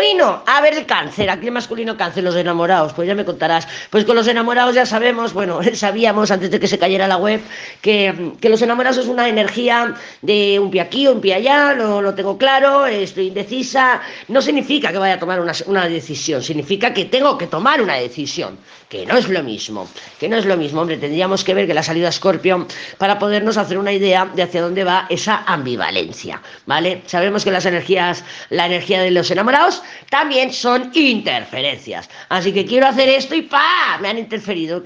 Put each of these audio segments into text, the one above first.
Bueno, a ver el cáncer, aquí el masculino cáncer, los enamorados, pues ya me contarás. Pues con los enamorados ya sabemos, bueno, sabíamos antes de que se cayera la web, que, que los enamorados es una energía de un pie aquí, un pie allá, no lo tengo claro, estoy indecisa. No significa que vaya a tomar una, una decisión, significa que tengo que tomar una decisión, que no es lo mismo, que no es lo mismo, hombre, tendríamos que ver que la salida Scorpio para podernos hacer una idea de hacia dónde va esa ambivalencia, ¿vale? Sabemos que las energías, la energía de los enamorados también son interferencias. Así que quiero hacer esto y ¡pa! Me han interferido.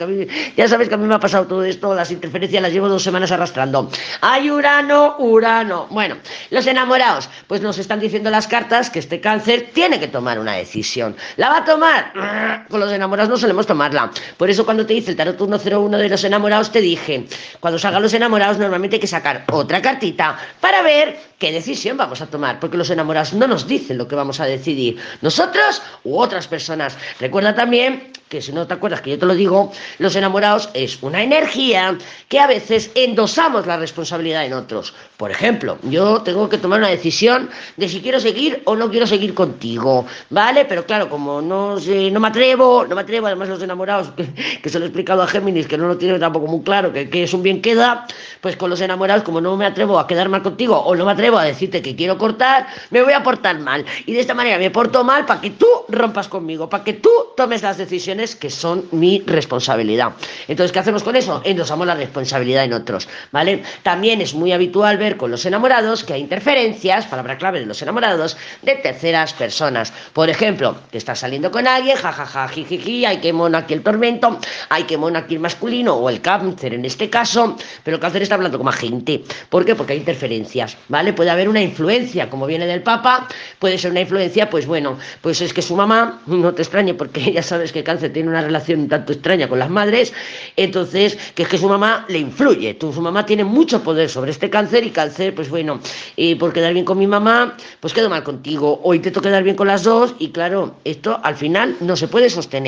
ya sabes que a mí me ha pasado todo esto, las interferencias las llevo dos semanas arrastrando. ¡Ay, Urano, Urano! Bueno, los enamorados, pues nos están diciendo las cartas que este cáncer tiene que tomar una decisión. ¿La va a tomar? Con los enamorados no solemos tomarla. Por eso cuando te dice el tarot 101 de los enamorados, te dije, cuando salgan los enamorados normalmente hay que sacar otra cartita para ver qué decisión vamos a tomar, porque los enamorados no nos dicen lo que vamos a decidir, nosotros u otras personas. Recuerda también que si no te acuerdas que yo te lo digo, los enamorados es una energía que a veces endosamos la responsabilidad en otros. Por ejemplo, yo tengo que tomar una decisión de si quiero seguir o no quiero seguir contigo, ¿vale? Pero claro, como no, no me atrevo, no me atrevo, además los enamorados, que, se lo he explicado a Géminis, que no lo tiene tampoco muy claro, que, que es un bien queda, pues con los enamorados, como no me atrevo a quedar mal contigo o no me atrevo a decirte que quiero cortar, me voy a portar mal. Y de esta manera me porto mal para que tú rompas conmigo, para que tú tomes las decisiones que son mi responsabilidad. Entonces, ¿qué hacemos con eso? Endosamos la responsabilidad en otros, ¿vale? También es muy habitual ver con los enamorados que hay interferencias, palabra clave de los enamorados, de terceras personas. Por ejemplo, que estás saliendo con alguien, jajaja, jijiji, hay que mono aquí el tormento, hay que mono aquí el masculino o el cáncer en este caso, pero el cáncer está hablando como agente. ¿Por qué? Porque hay interferencias, ¿vale? Puede haber una influencia, como viene del Papa, puede ser una influencia, pues bueno, pues es que su mamá, no te extrañe porque ya sabes que el cáncer tiene una relación tanto extraña con las madres, entonces, que es que su mamá le influye, su mamá tiene mucho poder sobre este cáncer y cáncer, pues bueno, eh, por quedar bien con mi mamá, pues quedo mal contigo, o intento quedar bien con las dos y claro, esto al final no se puede sostener.